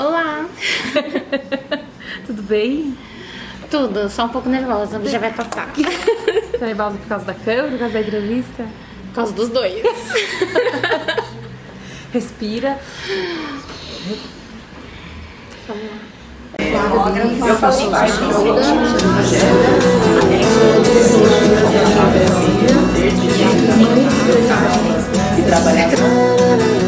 Olá! Tudo bem? Tudo, só um pouco nervosa, mas já vai passar. Tá nervosa por causa da câmera, por causa da entrevista? Por causa dos dois. Respira. Eu faço parte do e trabalhar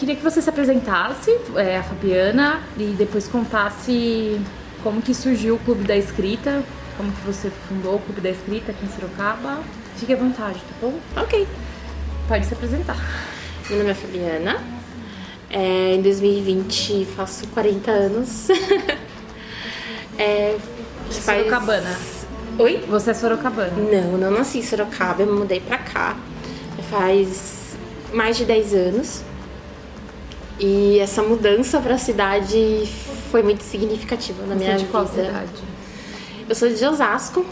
queria que você se apresentasse, é, a Fabiana, e depois contasse como que surgiu o Clube da Escrita, como que você fundou o Clube da Escrita aqui em Sorocaba. Fique à vontade, tá bom? ok. Pode se apresentar. Meu nome é Fabiana. É, em 2020 faço 40 anos. é, faz- Sorocabana. Oi? Você é sorocabana. Não, não nasci em Sorocaba, eu mudei pra cá. Faz mais de 10 anos. E essa mudança pra cidade foi muito significativa na Você minha é de qual vida. cidade? Eu sou de Osasco.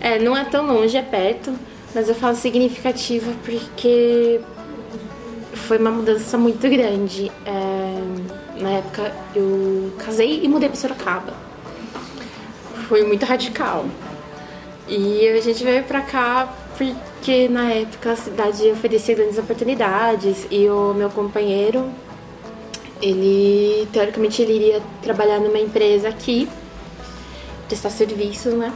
É, não é tão longe, é perto, mas eu falo significativa porque foi uma mudança muito grande. É, na época eu casei e mudei para Sorocaba. Foi muito radical. E a gente veio pra cá porque na época a cidade oferecia grandes oportunidades e o meu companheiro, ele teoricamente ele iria trabalhar numa empresa aqui prestar serviços, né?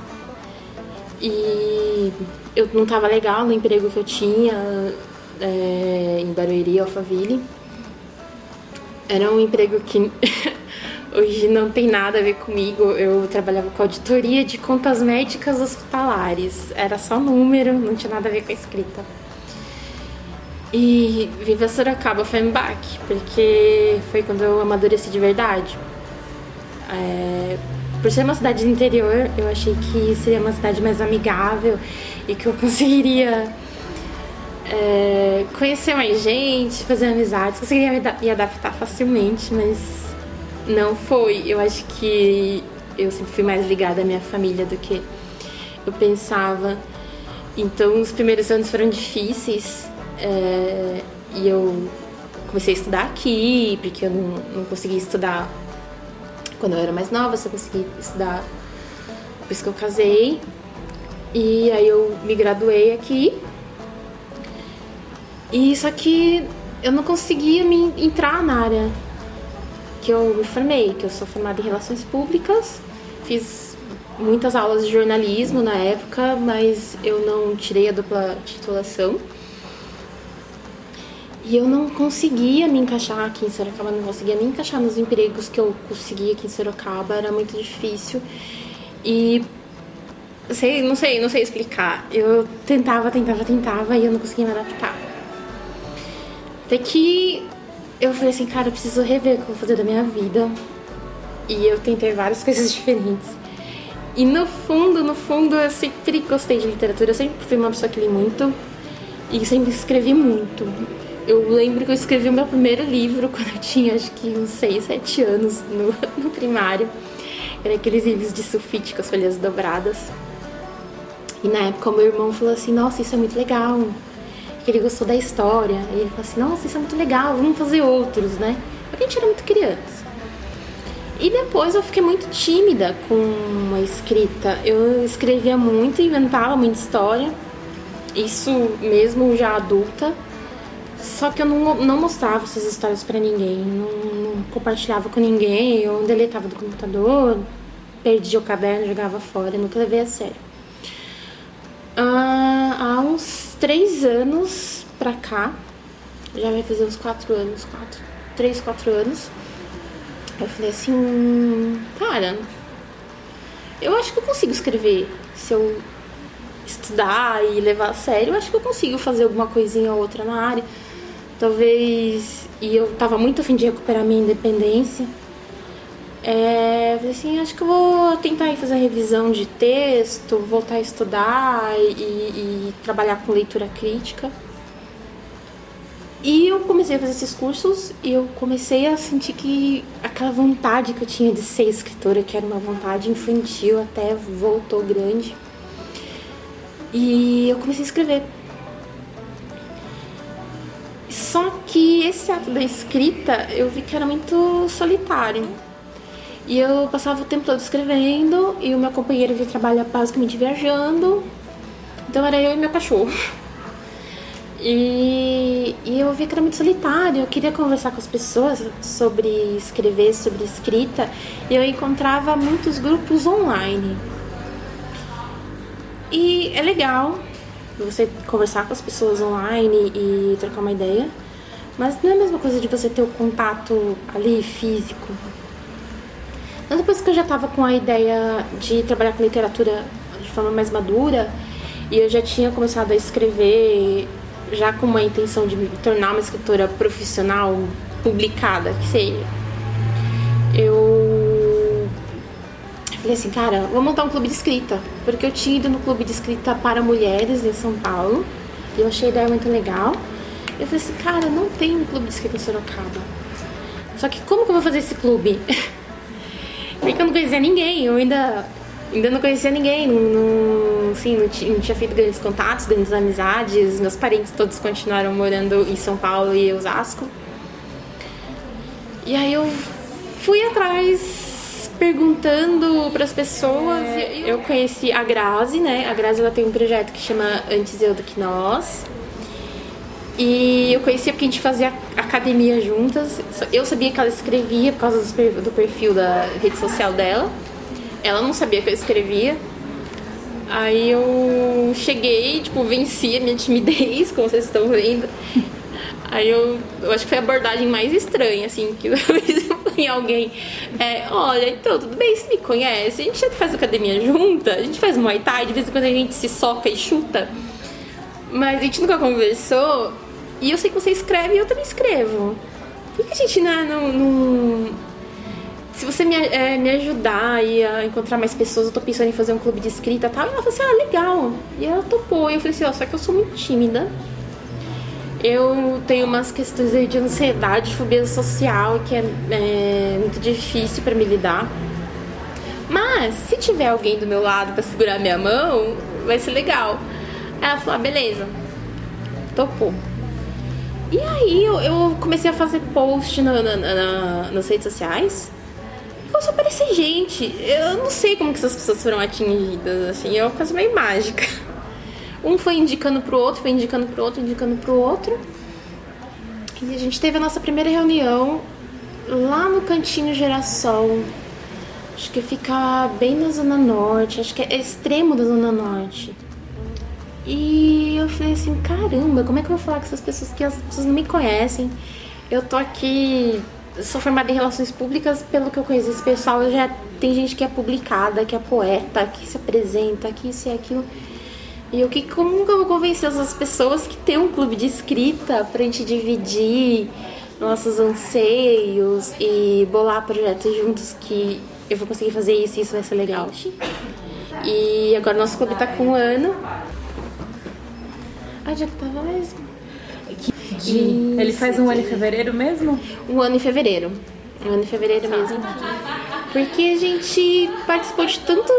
E eu não tava legal no emprego que eu tinha é, em Barueri, Alphaville. Era um emprego que hoje não tem nada a ver comigo. Eu trabalhava com auditoria de contas médicas hospitalares. Era só número, não tinha nada a ver com a escrita. E Viva Sorocaba foi um baque, porque foi quando eu amadureci de verdade. É, por ser uma cidade do interior, eu achei que seria uma cidade mais amigável e que eu conseguiria é, conhecer mais gente, fazer amizades, conseguiria me, da- me adaptar facilmente, mas não foi. Eu acho que eu sempre fui mais ligada à minha família do que eu pensava. Então, os primeiros anos foram difíceis é, e eu comecei a estudar aqui, porque eu não, não conseguia estudar quando eu era mais nova, só consegui estudar depois que eu casei. E aí eu me graduei aqui. E só que eu não conseguia me entrar na área que eu me formei, que eu sou formada em relações públicas. Fiz muitas aulas de jornalismo na época, mas eu não tirei a dupla titulação. E eu não conseguia me encaixar aqui em Sorocaba, não conseguia me encaixar nos empregos que eu conseguia aqui em Sorocaba, era muito difícil. E sei, não sei, não sei explicar. Eu tentava, tentava, tentava e eu não conseguia me adaptar. Até que eu falei assim, cara, eu preciso rever o que eu vou fazer da minha vida. E eu tentei várias coisas diferentes. E no fundo, no fundo, eu sempre gostei de literatura, eu sempre fui uma pessoa que li muito e sempre escrevi muito. Eu lembro que eu escrevi o meu primeiro livro quando eu tinha acho que uns 6, 7 anos no, no primário. Era aqueles livros de sulfite com as folhas dobradas. E na época o meu irmão falou assim, nossa, isso é muito legal. Que ele gostou da história. E ele falou assim, nossa, isso é muito legal, vamos fazer outros, né? Porque a gente era muito criança. E depois eu fiquei muito tímida com a escrita. Eu escrevia muito, inventava muita história. Isso mesmo já adulta. Só que eu não, não mostrava essas histórias pra ninguém. Não, não compartilhava com ninguém. Eu deletava do computador, perdia o caderno, jogava fora. Nunca levei a sério. Ah, há uns três anos pra cá, já vai fazer uns quatro anos, quatro, três, quatro anos. Eu falei assim, cara, eu acho que eu consigo escrever. Se eu estudar e levar a sério, eu acho que eu consigo fazer alguma coisinha ou outra na área. Talvez. E eu tava muito afim de recuperar minha independência. É, falei assim, acho que eu vou tentar fazer revisão de texto, voltar a estudar e, e trabalhar com leitura crítica. E eu comecei a fazer esses cursos e eu comecei a sentir que aquela vontade que eu tinha de ser escritora, que era uma vontade infantil, até voltou grande. E eu comecei a escrever. Só que esse ato da escrita eu vi que era muito solitário. E eu passava o tempo todo escrevendo e o meu companheiro ele trabalha basicamente viajando. Então era eu e meu cachorro. E, e eu vi que era muito solitário. Eu queria conversar com as pessoas sobre escrever, sobre escrita. E eu encontrava muitos grupos online. E é legal você conversar com as pessoas online e trocar uma ideia. Mas não é a mesma coisa de você ter o contato ali físico. Depois que eu já estava com a ideia de trabalhar com literatura de forma mais madura e eu já tinha começado a escrever já com uma intenção de me tornar uma escritora profissional publicada, que seja. Eu falei assim, cara, vou montar um clube de escrita, porque eu tinha ido no clube de escrita para mulheres em São Paulo, e eu achei a ideia muito legal. Eu falei assim, cara, não tem um clube de escrita em Sorocaba. Só que como que eu vou fazer esse clube? porque eu não conhecia ninguém, eu ainda ainda não conhecia ninguém, não, não, assim, não, tinha, não tinha feito grandes contatos, grandes amizades. Meus parentes todos continuaram morando em São Paulo e Osasco. E aí eu fui atrás perguntando para as pessoas. É, eu conheci a Grazi, né? A Grazi ela tem um projeto que chama Antes Eu do que Nós. E eu conhecia porque a gente fazia academia juntas. Eu sabia que ela escrevia por causa do perfil da rede social dela. Ela não sabia que eu escrevia. Aí eu cheguei, tipo, venci a minha timidez, como vocês estão vendo. Aí eu, eu acho que foi a abordagem mais estranha, assim, que eu fiz em alguém. É, olha, então, tudo bem, você me conhece? A gente já faz academia junta, a gente faz Muay Thai, de vez em quando a gente se soca e chuta. Mas a gente nunca conversou. E eu sei que você escreve e eu também escrevo. Por que a gente não, não, não se você me, é, me ajudar a encontrar mais pessoas, eu tô pensando em fazer um clube de escrita e tal. E ela falou assim, ah, legal. E ela topou. E eu falei assim, ó, oh, só que eu sou muito tímida. Eu tenho umas questões aí de ansiedade, fobia social, que é, é muito difícil para me lidar. Mas, se tiver alguém do meu lado para segurar minha mão, vai ser legal. Aí ela falou, ah, beleza. Topou. E aí eu, eu comecei a fazer post na, na, na, nas redes sociais começou a aparecer gente. Eu não sei como que essas pessoas foram atingidas, assim, é uma coisa meio mágica. Um foi indicando pro outro, foi indicando pro outro, indicando pro outro. E a gente teve a nossa primeira reunião lá no Cantinho Geração. Acho que fica bem na Zona Norte, acho que é extremo da Zona Norte. E eu falei assim, caramba, como é que eu vou falar com essas pessoas que as pessoas não me conhecem? Eu tô aqui sou formada em relações públicas, pelo que eu conheço esse pessoal, já tem gente que é publicada, que é poeta, que se apresenta, que isso e aquilo. E eu que como que eu vou convencer essas pessoas que tem um clube de escrita pra gente dividir nossos anseios e bolar projetos juntos que eu vou conseguir fazer isso e isso vai ser legal. E agora nosso clube tá com um ano. Ai, já que tava mesmo. Isso, Ele faz um ano em fevereiro mesmo? Um ano em fevereiro. Um ano em fevereiro Sabe. mesmo. Porque a gente participou de tanto,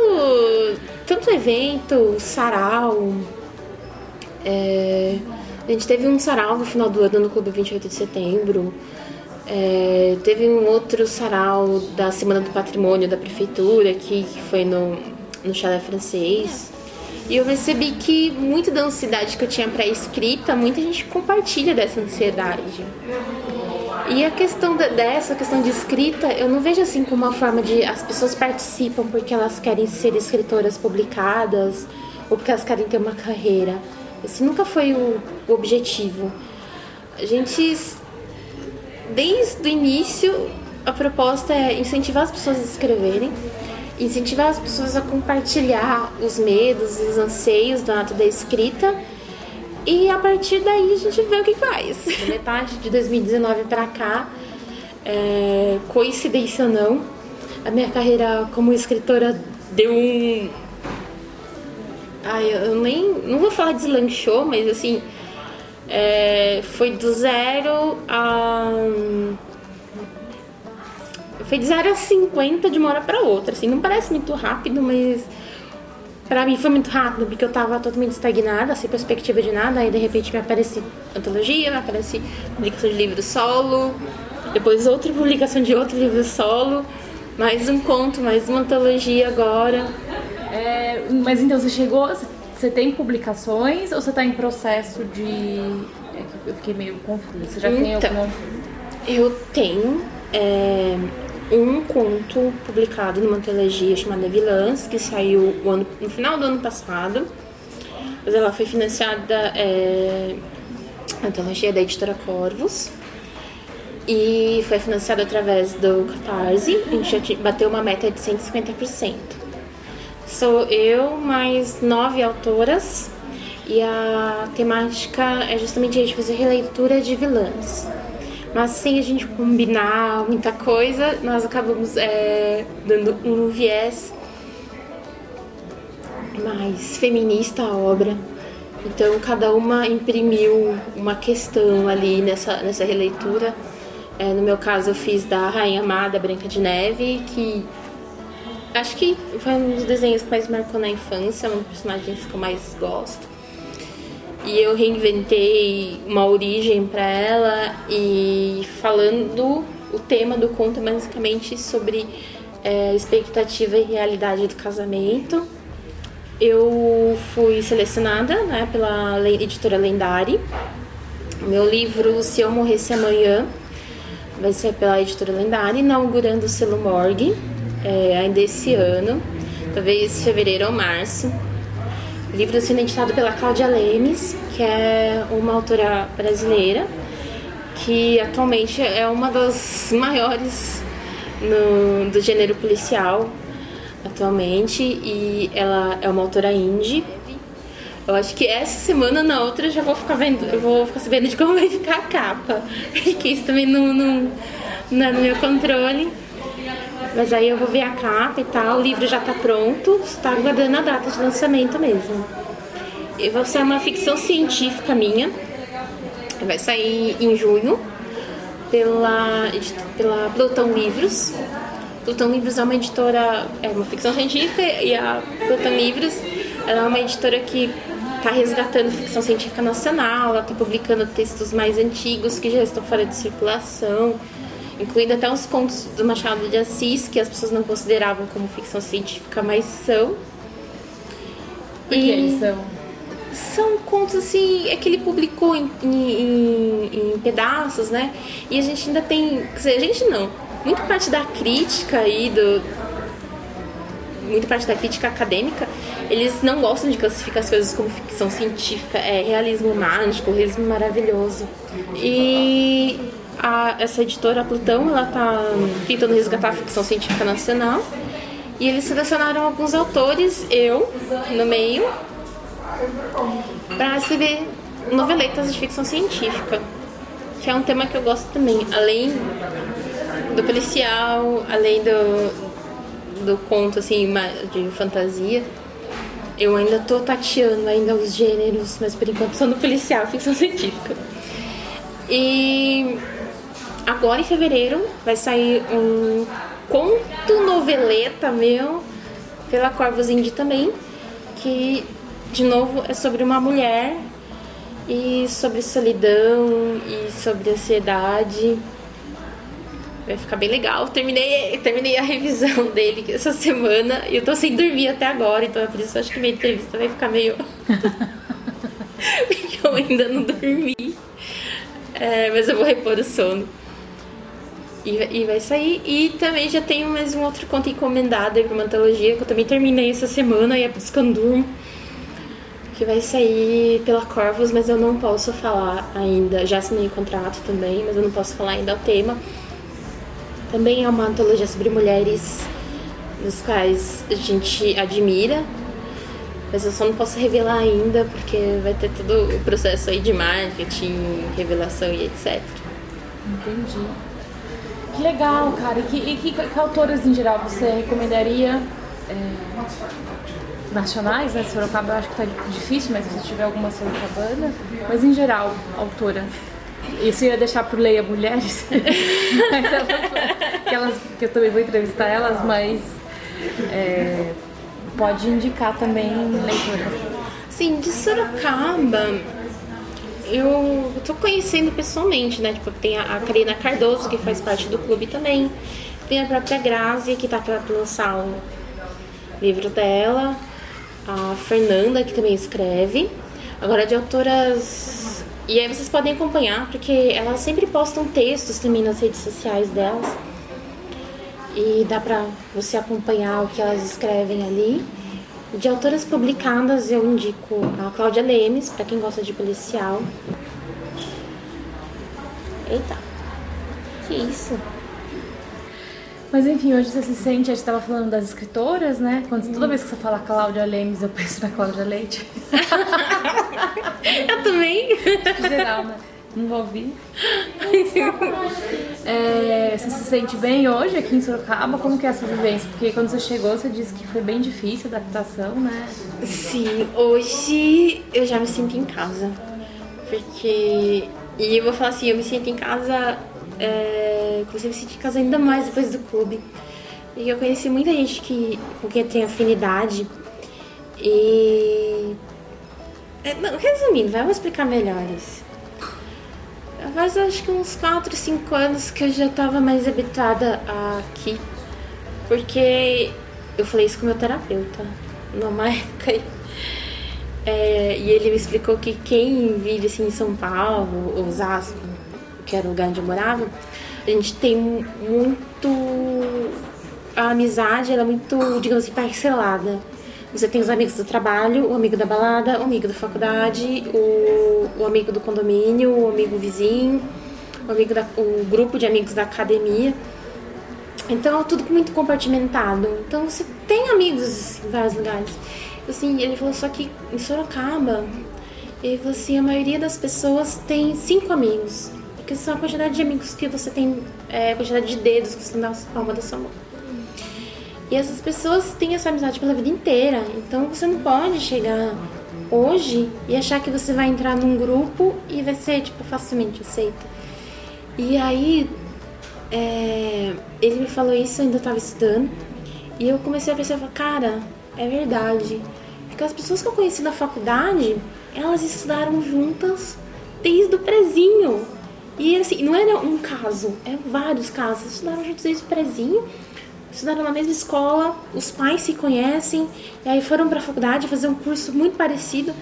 tanto evento, sarau. É, a gente teve um sarau no final do ano no Clube 28 de Setembro. É, teve um outro sarau da Semana do Patrimônio da Prefeitura aqui, que foi no, no Chalé Francês. E eu percebi que muito da ansiedade que eu tinha para escrita, muita gente compartilha dessa ansiedade. E a questão dessa questão de escrita, eu não vejo assim como uma forma de as pessoas participam porque elas querem ser escritoras publicadas ou porque elas querem ter uma carreira. Esse nunca foi o, o objetivo. A gente, desde o início, a proposta é incentivar as pessoas a escreverem incentivar as pessoas a compartilhar os medos, os anseios do ato da escrita e a partir daí a gente vê o que faz. Da metade de 2019 para cá, é, coincidência ou não, a minha carreira como escritora deu um. Ai, eu nem. Não vou falar deslanchou, mas assim. É, foi do zero a foi de 0 a 50 de uma hora para outra. Assim, não parece muito rápido, mas Pra mim foi muito rápido, porque eu tava totalmente estagnada, sem perspectiva de nada, aí de repente me aparece antologia, me aparece publicação de livro solo, depois outra publicação de outro livro solo, mais um conto, mais uma antologia agora. É, mas então você chegou, você tem publicações ou você está em processo de. É eu fiquei meio confusa. Você já tem Então. alguma. Eu tenho é, um conto publicado numa antologia chamada Vilãs, que saiu ano- no final do ano passado. Mas ela foi financiada, é, a antologia da editora Corvos. E foi financiada através do Catarse. A gente já bateu uma meta de 150%. Sou eu mais nove autoras. E a temática é justamente a gente fazer releitura de vilãs. Mas sem a gente combinar muita coisa, nós acabamos é, dando um viés mais feminista à obra. Então cada uma imprimiu uma questão ali nessa, nessa releitura. É, no meu caso eu fiz da Rainha Amada Branca de Neve, que acho que foi um dos desenhos que mais marcou na infância, um dos personagens que eu mais gosto. E eu reinventei uma origem para ela e falando o tema do conto é basicamente sobre é, expectativa e realidade do casamento. Eu fui selecionada né, pela editora Lendari. Meu livro Se Eu Morresse Amanhã vai ser pela editora Lendari, inaugurando o selo Morgue é, ainda esse ano, talvez fevereiro ou março. Livro sendo editado pela Cláudia Lemes, que é uma autora brasileira, que atualmente é uma das maiores no, do gênero policial atualmente e ela é uma autora indie. Eu acho que essa semana na outra eu já vou ficar vendo, eu vou ficar sabendo de como vai ficar a capa, porque isso também não, não, não é no meu controle. Mas aí eu vou ver a capa e tal, o livro já tá pronto, está aguardando a data de lançamento mesmo. E vai ser uma ficção científica minha, vai sair em junho pela, pela Plutão Livros. Plutão Livros é uma editora, é uma ficção científica e a Plutão Livros é uma editora que está resgatando ficção científica nacional, ela está publicando textos mais antigos que já estão fora de circulação, incluindo até uns contos do Machado de Assis que as pessoas não consideravam como ficção científica, mas são. Por que eles são? São contos assim, é que ele publicou em, em- em- pedaços, né? E a gente ainda tem. Quer dizer, a gente não. Muita parte da crítica aí, do. Muita parte da crítica acadêmica, eles não gostam de classificar as coisas como ficção científica, é realismo mágico, realismo maravilhoso. E a- essa editora Plutão, ela tá tentando resgatar a ficção científica nacional. E eles selecionaram alguns autores, eu, no meio, para escrever noveletas de ficção científica, que é um tema que eu gosto também, além do policial, além do, do conto assim de fantasia. Eu ainda tô tateando ainda os gêneros, mas por enquanto só no policial, ficção científica. E agora em fevereiro vai sair um conto noveleta meu pela Corvus Indie também, que de novo é sobre uma mulher e sobre solidão e sobre ansiedade. Vai ficar bem legal. Terminei, terminei a revisão dele essa semana e eu tô sem dormir até agora, então é por isso que eu acho que minha entrevista vai ficar meio. Porque eu ainda não dormi. É, mas eu vou repor o sono. E, vai- sair. E também já tenho mais um outro conto encomendado aí uma antologia que eu também terminei essa semana e é Buscandurmo. Que vai sair pela Corvus, mas eu não posso falar ainda. Já assinei o contrato também, mas eu não posso falar ainda o tema. Também é uma antologia sobre mulheres dos quais a gente admira, mas eu só não posso revelar ainda porque vai ter todo o processo aí de marketing, revelação e etc. Entendi. Que legal, cara. E que, e que, que autoras em geral você recomendaria? é, nacionais, né? Sorocaba eu acho que tá difícil, mas se tiver alguma sorocabana. Mas em geral, autoras. Isso eu ia deixar pro Leia Mulheres. mas elas, que, elas, que eu também vou entrevistar elas, mas. é, pode indicar também leitoras. Sim, de Sorocaba, eu tô conhecendo pessoalmente, né? Tipo, tem a, a Karina Cardoso, que faz parte do clube também. Tem a própria Grazi, que tá pra lançar o livro dela. A Fernanda, que também escreve. Agora, de autoras. E aí vocês podem acompanhar, porque elas sempre postam textos também nas redes sociais delas. E dá pra você acompanhar o que elas escrevem ali. De autoras publicadas, eu indico a Cláudia Lemes, para quem gosta de policial. Eita, que isso? Mas enfim, hoje você se sente, a gente estava falando das escritoras, né? Quando, toda vez que você fala Cláudia Lemes, eu penso na Cláudia Leite. eu também. Geral, né? Ouvir. É, você se sente bem hoje aqui em Sorocaba? Como que é essa vivência? Porque quando você chegou, você disse que foi bem difícil a adaptação, né? Sim, hoje eu já me sinto em casa. Porque. E eu vou falar assim, eu me sinto em casa. É, comecei a me sentir em casa ainda mais depois do clube. E eu conheci muita gente que, com quem eu tenho afinidade. E. É, não, resumindo, vamos explicar melhor isso. Faz acho que uns 4, 5 anos que eu já tava mais habituada aqui. Porque eu falei isso com meu terapeuta numa época. É, e ele me explicou que quem vive assim em São Paulo, Osasco, que era o lugar onde eu morava, a gente tem muito. A amizade ela é muito, digamos assim, parcelada. Você tem os amigos do trabalho, o amigo da balada, o amigo da faculdade, o, o amigo do condomínio, o amigo vizinho, o, amigo da, o grupo de amigos da academia. Então é tudo muito compartimentado. Então você tem amigos em vários lugares. Assim, ele falou só que em Sorocaba, ele falou assim, a maioria das pessoas tem cinco amigos. Porque são a quantidade de amigos que você tem, é, a quantidade de dedos que você tem na palma da sua mão. E essas pessoas têm essa amizade pela vida inteira. Então você não pode chegar hoje e achar que você vai entrar num grupo e vai ser, tipo, facilmente aceito. E aí, é, ele me falou isso, eu ainda estava estudando. E eu comecei a perceber, cara, é verdade. Porque as pessoas que eu conheci na faculdade, elas estudaram juntas desde o prezinho. E assim, não era um caso, eram vários casos. Estudaram juntos desde o prezinho estudaram na mesma escola, os pais se conhecem, e aí foram para a faculdade fazer um curso muito parecido,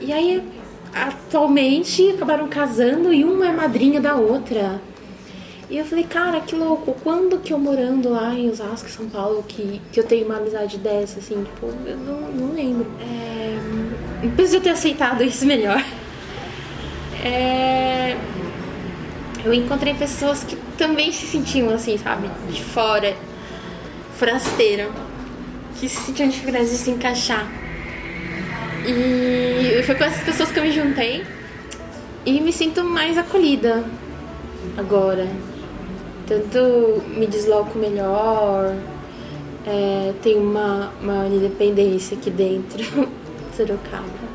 e aí atualmente acabaram casando e uma é madrinha da outra. E eu falei, cara, que louco, quando que eu morando lá em Osasco, São Paulo, que, que eu tenho uma amizade dessa, assim, tipo, eu não, não lembro. É, eu ter aceitado isso melhor, é, eu encontrei pessoas que também se sentiam assim, sabe, de fora forasteira que se sentiam dificuldade de se encaixar. E foi com essas pessoas que eu me juntei e me sinto mais acolhida agora. Tanto me desloco melhor, é, tenho uma, uma independência aqui dentro de Sorocaba.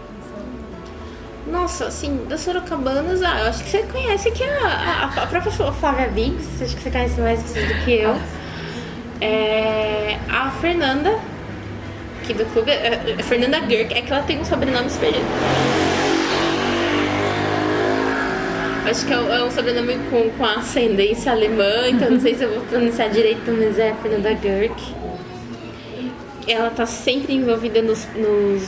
Nossa, assim, das Sorocabanas, ah, eu acho que você conhece aqui a, a, a própria Flávia Biggs, acho que você conhece mais vocês do que eu. É, a Fernanda, aqui do clube, é, é Fernanda Girk, é que ela tem um sobrenome super. Acho que é, é um sobrenome com, com ascendência alemã, então não sei se eu vou pronunciar direito, mas é Fernanda Girk. Ela tá sempre envolvida nos, nos,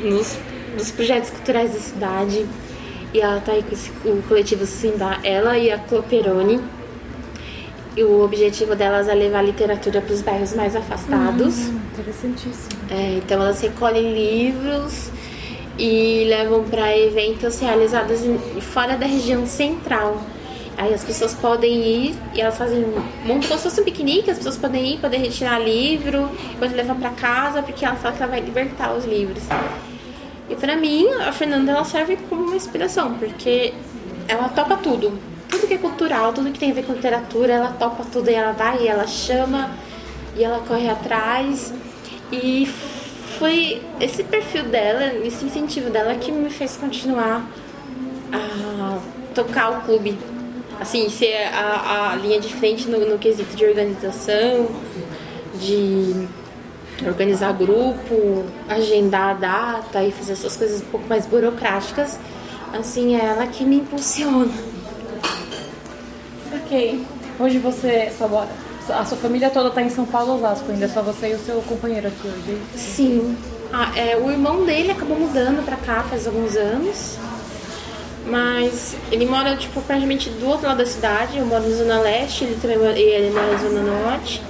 nos, nos projetos culturais da cidade. E ela tá aí com esse, o coletivo Sindá, ela e a Cloperoni e o objetivo delas é levar literatura para os bairros mais afastados. Hum, interessantíssimo. É, então elas recolhem livros e levam para eventos realizados fora da região central. Aí as pessoas podem ir e elas fazem montam como se fosse um piquenique, as pessoas podem ir, podem retirar livro, podem levar para casa, porque ela fala que ela vai libertar os livros. E para mim, a Fernanda ela serve como uma inspiração, porque ela topa tudo tudo que é cultural, tudo que tem a ver com literatura, ela topa tudo e ela vai, e ela chama e ela corre atrás. E foi esse perfil dela, esse incentivo dela que me fez continuar a tocar o clube. Assim, ser a, a linha de frente no, no quesito de organização, de organizar grupo, agendar a data e fazer essas coisas um pouco mais burocráticas, assim, é ela que me impulsiona. Ok. Hoje você, sua, a sua família toda tá em São Paulo, Osasco, ainda é só você e o seu companheiro aqui hoje. Sim. Ah, é, o irmão dele acabou mudando pra cá faz alguns anos. Mas ele mora, tipo, praticamente do outro lado da cidade. Eu moro na Zona Leste, ele também mora, ele mora na Zona Norte.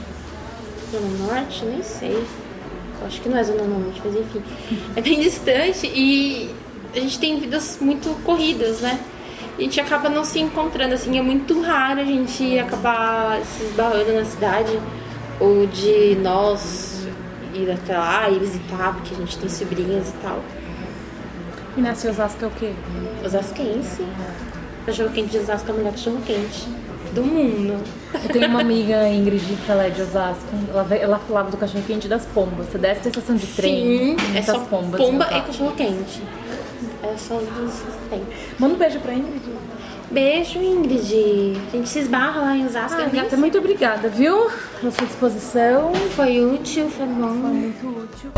Zona Norte? Nem sei. Acho que não é Zona Norte, mas enfim. É bem distante e a gente tem vidas muito corridas, né? A gente acaba não se encontrando, assim, é muito raro a gente acabar se esbarrando na cidade ou de nós ir até lá e visitar, porque a gente tem sobrinhas e tal. E nasce Osasco é o quê? Osasquense. Cachorro quente de Osasco é o melhor cachorro quente do mundo. Eu tenho uma amiga, Ingrid, que ela é de Osasco. Ela, ela falava do cachorro quente das pombas. Você desce da estação de trem, Sim, é só pombas. pomba no e cachorro quente. É só os dois que tem. Manda um beijo pra Ingrid. Beijo, Ingrid. A gente se esbarra lá em Osasco. Ah, nem gata, muito obrigada, viu? Pela sua disposição. Foi útil, foi bom. Muito útil.